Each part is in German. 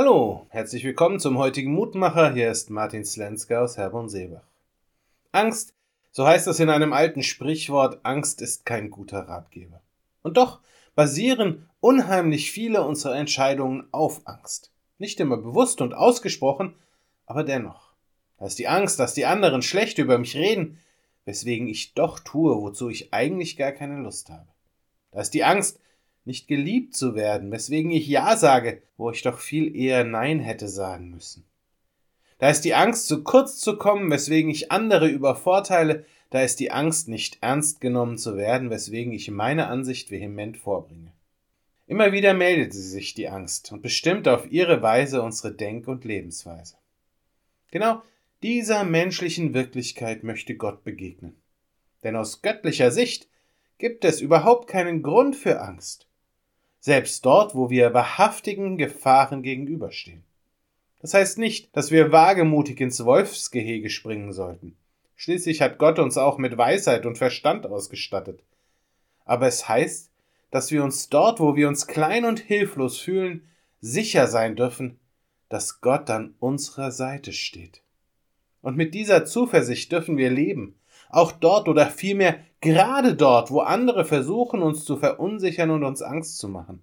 Hallo, herzlich willkommen zum heutigen Mutmacher. Hier ist Martin Slenska aus Herborn-Seebach. Angst, so heißt es in einem alten Sprichwort, Angst ist kein guter Ratgeber. Und doch basieren unheimlich viele unserer Entscheidungen auf Angst. Nicht immer bewusst und ausgesprochen, aber dennoch. Da ist die Angst, dass die anderen schlecht über mich reden, weswegen ich doch tue, wozu ich eigentlich gar keine Lust habe. Da ist die Angst, nicht geliebt zu werden, weswegen ich Ja sage, wo ich doch viel eher Nein hätte sagen müssen. Da ist die Angst, zu kurz zu kommen, weswegen ich andere übervorteile, da ist die Angst, nicht ernst genommen zu werden, weswegen ich meine Ansicht vehement vorbringe. Immer wieder meldet sie sich die Angst und bestimmt auf ihre Weise unsere Denk- und Lebensweise. Genau dieser menschlichen Wirklichkeit möchte Gott begegnen. Denn aus göttlicher Sicht gibt es überhaupt keinen Grund für Angst selbst dort, wo wir wahrhaftigen Gefahren gegenüberstehen. Das heißt nicht, dass wir wagemutig ins Wolfsgehege springen sollten. Schließlich hat Gott uns auch mit Weisheit und Verstand ausgestattet. Aber es heißt, dass wir uns dort, wo wir uns klein und hilflos fühlen, sicher sein dürfen, dass Gott an unserer Seite steht. Und mit dieser Zuversicht dürfen wir leben, auch dort oder vielmehr gerade dort, wo andere versuchen, uns zu verunsichern und uns Angst zu machen.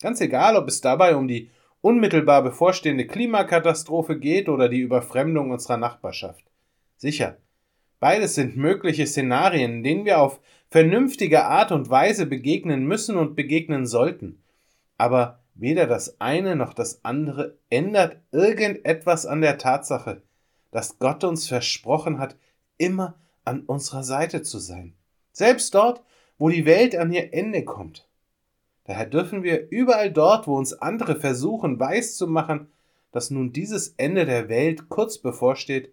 Ganz egal, ob es dabei um die unmittelbar bevorstehende Klimakatastrophe geht oder die Überfremdung unserer Nachbarschaft. Sicher, beides sind mögliche Szenarien, denen wir auf vernünftige Art und Weise begegnen müssen und begegnen sollten. Aber weder das eine noch das andere ändert irgendetwas an der Tatsache, dass Gott uns versprochen hat, immer an unserer Seite zu sein. Selbst dort, wo die Welt an ihr Ende kommt. Daher dürfen wir überall dort, wo uns andere versuchen weiszumachen, dass nun dieses Ende der Welt kurz bevorsteht,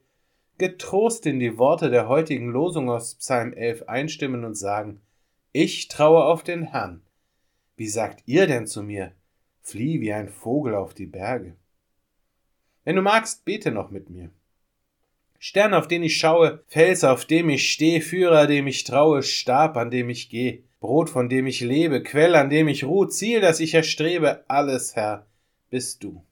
getrost in die Worte der heutigen Losung aus Psalm 11 einstimmen und sagen, ich traue auf den Herrn. Wie sagt ihr denn zu mir? Flieh wie ein Vogel auf die Berge. Wenn du magst, bete noch mit mir. Stern, auf den ich schaue, Fels, auf dem ich steh, Führer, dem ich traue, Stab, an dem ich geh, Brot, von dem ich lebe, Quell, an dem ich ruh, Ziel, das ich erstrebe, alles, Herr, bist du.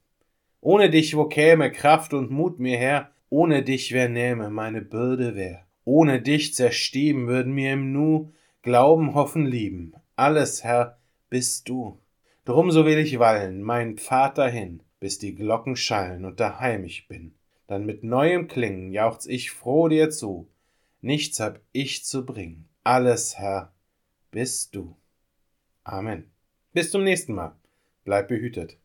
Ohne dich, wo käme Kraft und Mut mir her, ohne dich, wer nähme meine Bürde wär. Ohne dich zerstieben würden mir im Nu Glauben, hoffen, lieben. Alles, Herr, bist du. Drum so will ich wallen, mein Pfad dahin, bis die Glocken schallen und daheim ich bin dann mit neuem Klingen jauchz ich froh dir zu. Nichts hab ich zu bringen. Alles, Herr, bist du. Amen. Bis zum nächsten Mal. Bleib behütet.